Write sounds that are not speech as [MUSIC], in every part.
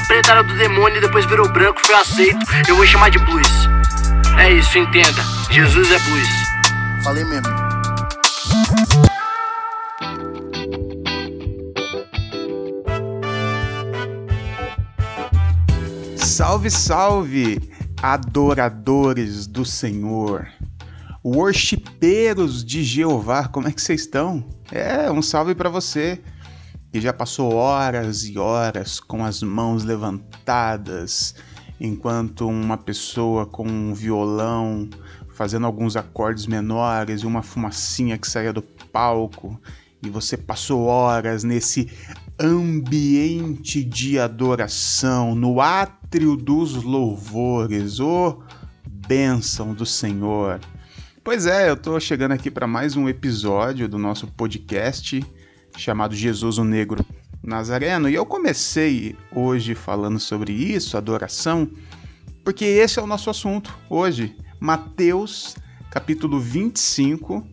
era preta, era do demônio, e depois virou branco, foi aceito. Eu vou chamar de blues. É isso, entenda. Jesus é blues. Falei mesmo. Salve, salve, adoradores do Senhor, worshipeiros de Jeová, como é que vocês estão? É, um salve para você que já passou horas e horas com as mãos levantadas, enquanto uma pessoa com um violão fazendo alguns acordes menores e uma fumacinha que saía do palco, e você passou horas nesse ambiente de adoração, no átrio dos louvores, ô oh, bênção do Senhor. Pois é, eu tô chegando aqui para mais um episódio do nosso podcast chamado Jesus o Negro Nazareno, e eu comecei hoje falando sobre isso, adoração, porque esse é o nosso assunto hoje. Mateus, capítulo 25,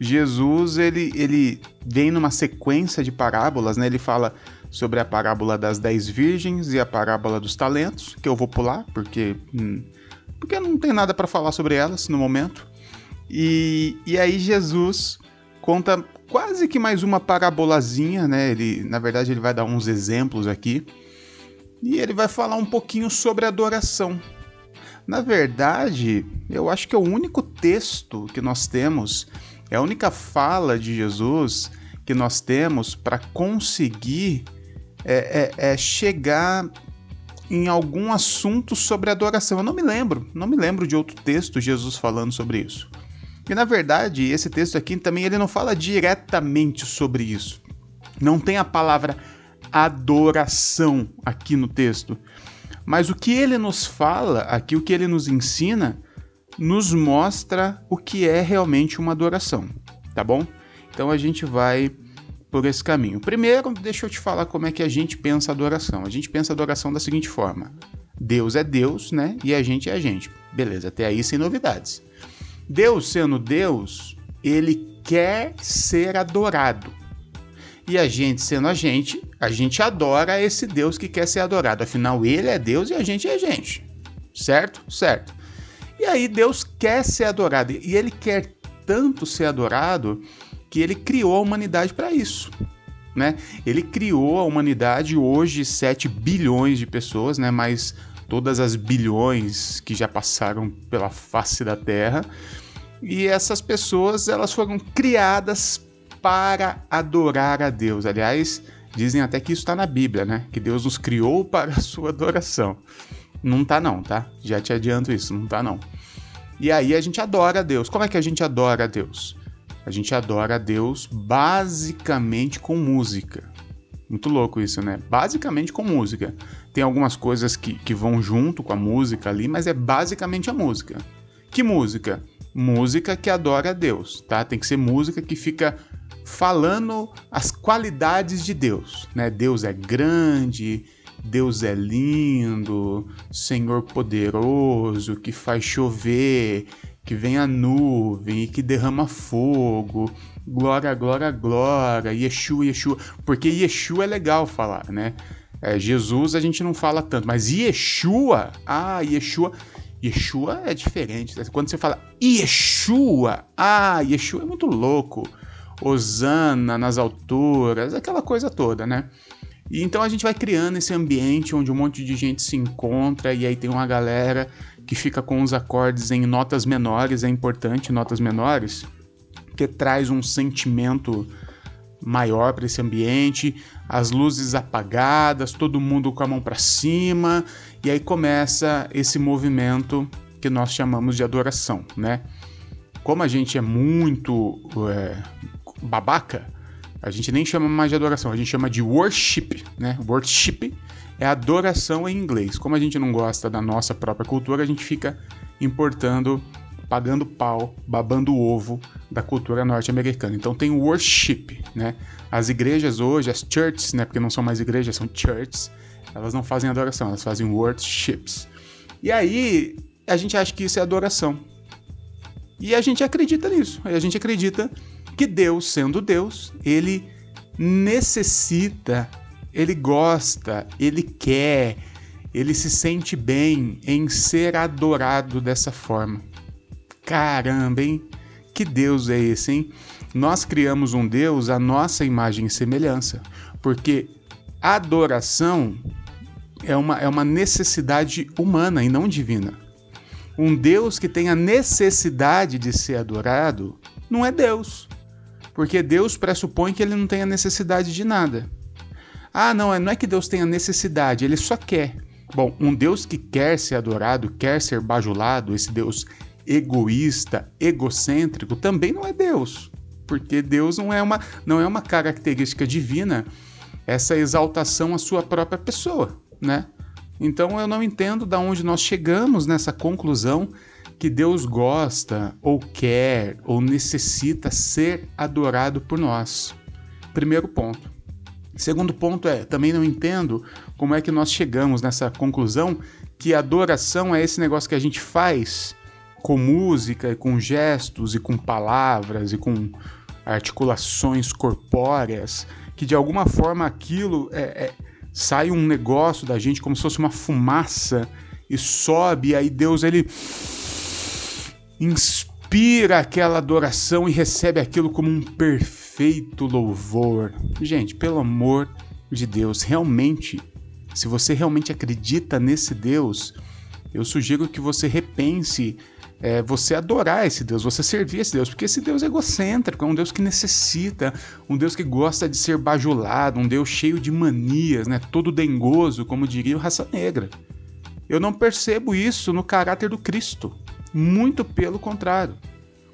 Jesus ele, ele vem numa sequência de parábolas, né? Ele fala sobre a parábola das dez virgens e a parábola dos talentos, que eu vou pular porque hum, porque não tem nada para falar sobre elas no momento. E, e aí Jesus conta quase que mais uma parabolazinha, né? Ele, na verdade, ele vai dar uns exemplos aqui. E ele vai falar um pouquinho sobre adoração. Na verdade, eu acho que é o único texto que nós temos é a única fala de Jesus que nós temos para conseguir é, é, é chegar em algum assunto sobre adoração. Eu não me lembro, não me lembro de outro texto Jesus falando sobre isso. E na verdade, esse texto aqui também ele não fala diretamente sobre isso. Não tem a palavra adoração aqui no texto. Mas o que ele nos fala aqui, o que ele nos ensina, nos mostra o que é realmente uma adoração, tá bom? Então a gente vai por esse caminho. Primeiro, deixa eu te falar como é que a gente pensa a adoração. A gente pensa a adoração da seguinte forma: Deus é Deus, né? E a gente é a gente. Beleza, até aí sem novidades. Deus sendo Deus, ele quer ser adorado. E a gente sendo a gente, a gente adora esse Deus que quer ser adorado. Afinal, ele é Deus e a gente é gente. Certo? Certo. E aí Deus quer ser adorado e ele quer tanto ser adorado que ele criou a humanidade para isso. Né? Ele criou a humanidade hoje 7 bilhões de pessoas, né? mais todas as bilhões que já passaram pela face da Terra. E essas pessoas elas foram criadas para adorar a Deus. Aliás, dizem até que isso está na Bíblia, né? Que Deus nos criou [LAUGHS] para a sua adoração. Não tá não, tá? Já te adianto isso, não tá não. E aí a gente adora a Deus. Como é que a gente adora a Deus? A gente adora a Deus basicamente com música. Muito louco isso, né? Basicamente com música. Tem algumas coisas que, que vão junto com a música ali, mas é basicamente a música. Que música? Música que adora a Deus, tá? Tem que ser música que fica falando as qualidades de Deus, né? Deus é grande, Deus é lindo, Senhor poderoso, que faz chover, que vem a nuvem e que derrama fogo. Glória, glória, glória, Yeshua, Yeshua. Porque Yeshua é legal falar, né? É, Jesus a gente não fala tanto, mas Yeshua, ah, Yeshua. Yeshua é diferente. Quando você fala Yeshua, ah, Yeshua é muito louco. Osana nas alturas, aquela coisa toda, né? E então a gente vai criando esse ambiente onde um monte de gente se encontra e aí tem uma galera que fica com os acordes em notas menores, é importante notas menores, que traz um sentimento maior para esse ambiente, as luzes apagadas, todo mundo com a mão para cima, e aí começa esse movimento que nós chamamos de adoração, né? Como a gente é muito é, babaca, a gente nem chama mais de adoração, a gente chama de worship, né? Worship é adoração em inglês. Como a gente não gosta da nossa própria cultura, a gente fica importando, pagando pau, babando ovo da cultura norte-americana. Então tem worship, né? As igrejas hoje, as churches, né? Porque não são mais igrejas, são churches. Elas não fazem adoração, elas fazem worships. E aí a gente acha que isso é adoração. E a gente acredita nisso. A gente acredita que Deus, sendo Deus, ele necessita ele gosta, ele quer, ele se sente bem em ser adorado dessa forma. Caramba, hein? Que Deus é esse, hein? Nós criamos um Deus à nossa imagem e semelhança, porque adoração é uma, é uma necessidade humana e não divina. Um Deus que tem a necessidade de ser adorado não é Deus, porque Deus pressupõe que ele não tem a necessidade de nada. Ah, não, não é que Deus tenha necessidade, ele só quer. Bom, um Deus que quer ser adorado, quer ser bajulado, esse Deus egoísta, egocêntrico, também não é Deus, porque Deus não é uma, não é uma característica divina essa exaltação à sua própria pessoa, né? Então eu não entendo da onde nós chegamos nessa conclusão que Deus gosta ou quer ou necessita ser adorado por nós. Primeiro ponto. Segundo ponto é, também não entendo como é que nós chegamos nessa conclusão que adoração é esse negócio que a gente faz com música, e com gestos e com palavras e com articulações corpóreas, que de alguma forma aquilo é, é, sai um negócio da gente como se fosse uma fumaça e sobe, e aí Deus ele inspira aquela adoração e recebe aquilo como um perfeito louvor. Gente, pelo amor de Deus, realmente, se você realmente acredita nesse Deus, eu sugiro que você repense é, você adorar esse Deus, você servir esse Deus, porque esse Deus é egocêntrico, é um Deus que necessita, um Deus que gosta de ser bajulado, um Deus cheio de manias, né, todo dengoso, como diria o Raça Negra. Eu não percebo isso no caráter do Cristo, muito pelo contrário.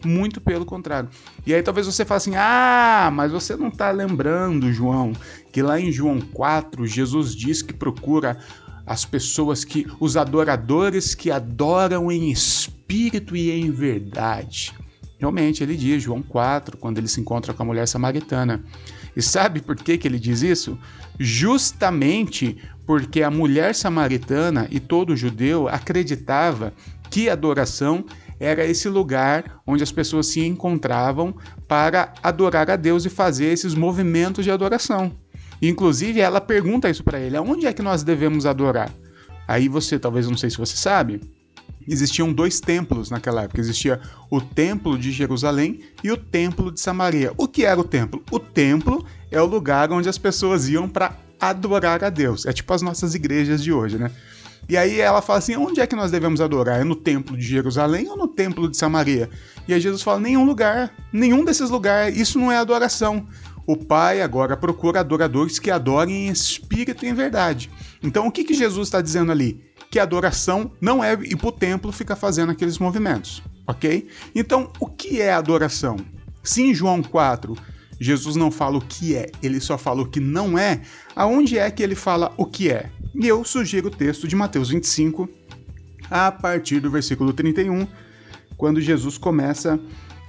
Muito pelo contrário. E aí talvez você fale assim: ah, mas você não está lembrando, João, que lá em João 4, Jesus diz que procura as pessoas que, os adoradores que adoram em espírito e em verdade. Realmente, ele diz, João 4, quando ele se encontra com a mulher samaritana. E sabe por que, que ele diz isso? Justamente porque a mulher samaritana e todo judeu acreditava que adoração era esse lugar onde as pessoas se encontravam para adorar a Deus e fazer esses movimentos de adoração. Inclusive, ela pergunta isso para ele: aonde é que nós devemos adorar? Aí você, talvez não sei se você sabe, existiam dois templos naquela época. Existia o templo de Jerusalém e o templo de Samaria. O que era o templo? O templo é o lugar onde as pessoas iam para adorar a Deus. É tipo as nossas igrejas de hoje, né? E aí ela fala assim: onde é que nós devemos adorar? É no templo de Jerusalém ou no templo de Samaria? E aí Jesus fala: nenhum lugar, nenhum desses lugares, isso não é adoração. O Pai agora procura adoradores que adorem em espírito e em verdade. Então, o que, que Jesus está dizendo ali? Que adoração não é ir para o templo ficar fazendo aqueles movimentos, ok? Então, o que é adoração? Se em João 4 Jesus não fala o que é, ele só fala o que não é, aonde é que ele fala o que é? E eu sugiro o texto de Mateus 25, a partir do versículo 31, quando Jesus começa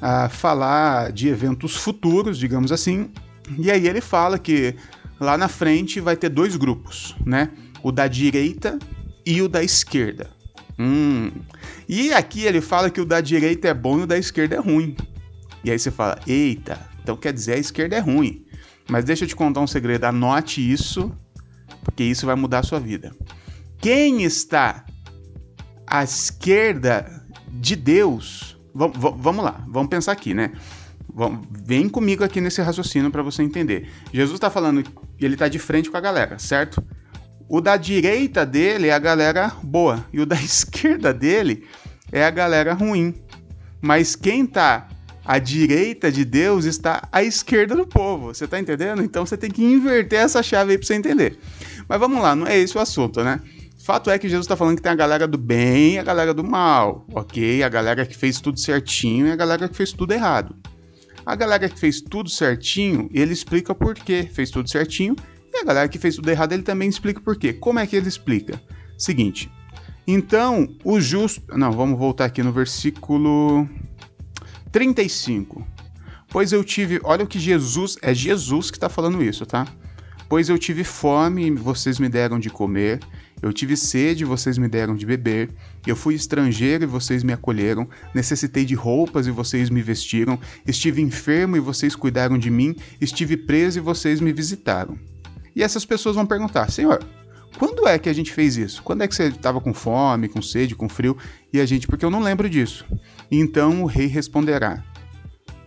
a falar de eventos futuros, digamos assim, e aí ele fala que lá na frente vai ter dois grupos, né? O da direita e o da esquerda. Hum. E aqui ele fala que o da direita é bom e o da esquerda é ruim. E aí você fala, eita, então quer dizer a esquerda é ruim. Mas deixa eu te contar um segredo, anote isso, porque isso vai mudar a sua vida. Quem está à esquerda de Deus, vamos lá, vamos pensar aqui, né? Vem comigo aqui nesse raciocínio para você entender. Jesus está falando ele está de frente com a galera, certo? O da direita dele é a galera boa e o da [LAUGHS] esquerda dele é a galera ruim. Mas quem está à direita de Deus está à esquerda do povo. Você está entendendo? Então você tem que inverter essa chave aí para você entender. Mas vamos lá, não é esse o assunto, né? Fato é que Jesus está falando que tem a galera do bem e a galera do mal, ok? A galera que fez tudo certinho e a galera que fez tudo errado. A galera que fez tudo certinho, ele explica por que fez tudo certinho, e a galera que fez tudo errado, ele também explica por quê. Como é que ele explica? Seguinte. Então, o justo. Não, vamos voltar aqui no versículo 35. Pois eu tive. Olha o que Jesus. É Jesus que está falando isso, tá? Pois eu tive fome e vocês me deram de comer, eu tive sede e vocês me deram de beber, eu fui estrangeiro e vocês me acolheram, necessitei de roupas e vocês me vestiram, estive enfermo e vocês cuidaram de mim, estive preso e vocês me visitaram. E essas pessoas vão perguntar: Senhor, quando é que a gente fez isso? Quando é que você estava com fome, com sede, com frio? E a gente, porque eu não lembro disso. Então o rei responderá: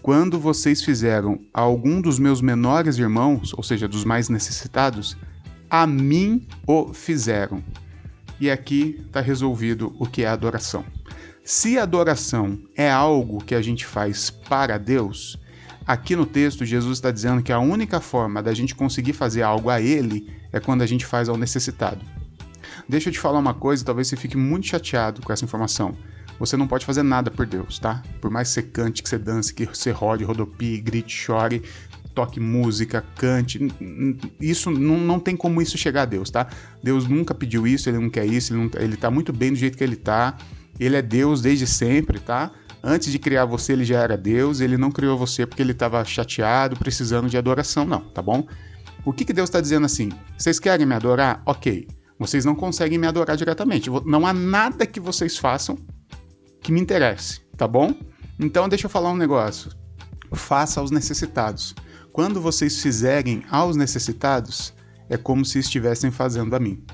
Quando vocês fizeram a algum dos meus menores irmãos, ou seja, dos mais necessitados, a mim o fizeram. E aqui está resolvido o que é adoração. Se adoração é algo que a gente faz para Deus, aqui no texto Jesus está dizendo que a única forma da gente conseguir fazer algo a Ele é quando a gente faz ao necessitado. Deixa eu te falar uma coisa, talvez você fique muito chateado com essa informação. Você não pode fazer nada por Deus, tá? Por mais que você cante, que você dance, que você rode, rodopie, grite, chore, toque música, cante. Isso não, não tem como isso chegar a Deus, tá? Deus nunca pediu isso, ele não quer isso, ele, não, ele tá muito bem do jeito que ele tá. Ele é Deus desde sempre, tá? Antes de criar você, ele já era Deus, ele não criou você porque ele estava chateado, precisando de adoração, não, tá bom? O que, que Deus está dizendo assim? Vocês querem me adorar? Ok. Vocês não conseguem me adorar diretamente. Não há nada que vocês façam que me interesse, tá bom? Então deixa eu falar um negócio. Faça aos necessitados. Quando vocês fizerem aos necessitados, é como se estivessem fazendo a mim.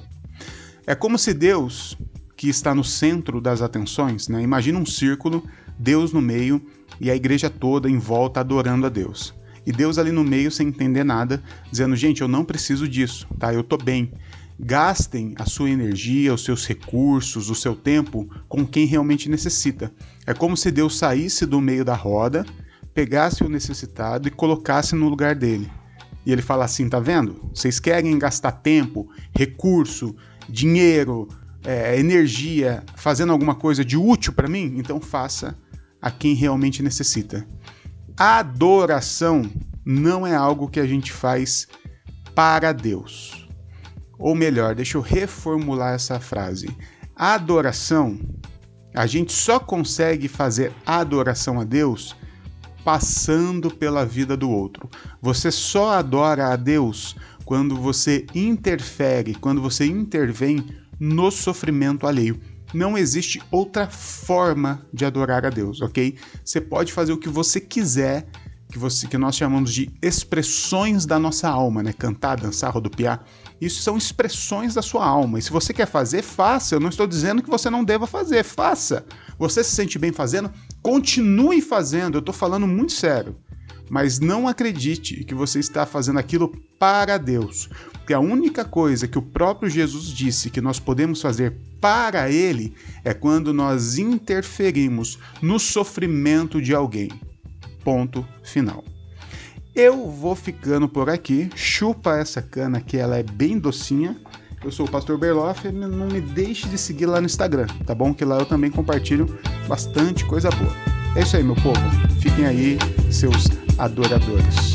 É como se Deus, que está no centro das atenções, né? imagina um círculo, Deus no meio e a igreja toda em volta adorando a Deus. E Deus ali no meio sem entender nada, dizendo: gente, eu não preciso disso, tá? Eu tô bem. Gastem a sua energia, os seus recursos, o seu tempo com quem realmente necessita. É como se Deus saísse do meio da roda pegasse o necessitado e colocasse no lugar dele. E ele fala assim: tá vendo? Vocês querem gastar tempo, recurso, dinheiro, é, energia fazendo alguma coisa de útil para mim? Então faça a quem realmente necessita. Adoração não é algo que a gente faz para Deus. Ou melhor, deixa eu reformular essa frase. Adoração, a gente só consegue fazer adoração a Deus passando pela vida do outro. Você só adora a Deus quando você interfere, quando você intervém no sofrimento alheio. Não existe outra forma de adorar a Deus, ok? Você pode fazer o que você quiser, que, você, que nós chamamos de expressões da nossa alma, né? Cantar, dançar, rodopiar. Isso são expressões da sua alma. E se você quer fazer, faça. Eu não estou dizendo que você não deva fazer, faça. Você se sente bem fazendo? Continue fazendo. Eu estou falando muito sério. Mas não acredite que você está fazendo aquilo para Deus. Porque a única coisa que o próprio Jesus disse que nós podemos fazer para Ele é quando nós interferimos no sofrimento de alguém. Ponto final. Eu vou ficando por aqui. Chupa essa cana que ela é bem docinha. Eu sou o Pastor Berloff. Não me deixe de seguir lá no Instagram, tá bom? Que lá eu também compartilho bastante coisa boa. É isso aí, meu povo. Fiquem aí, seus adoradores.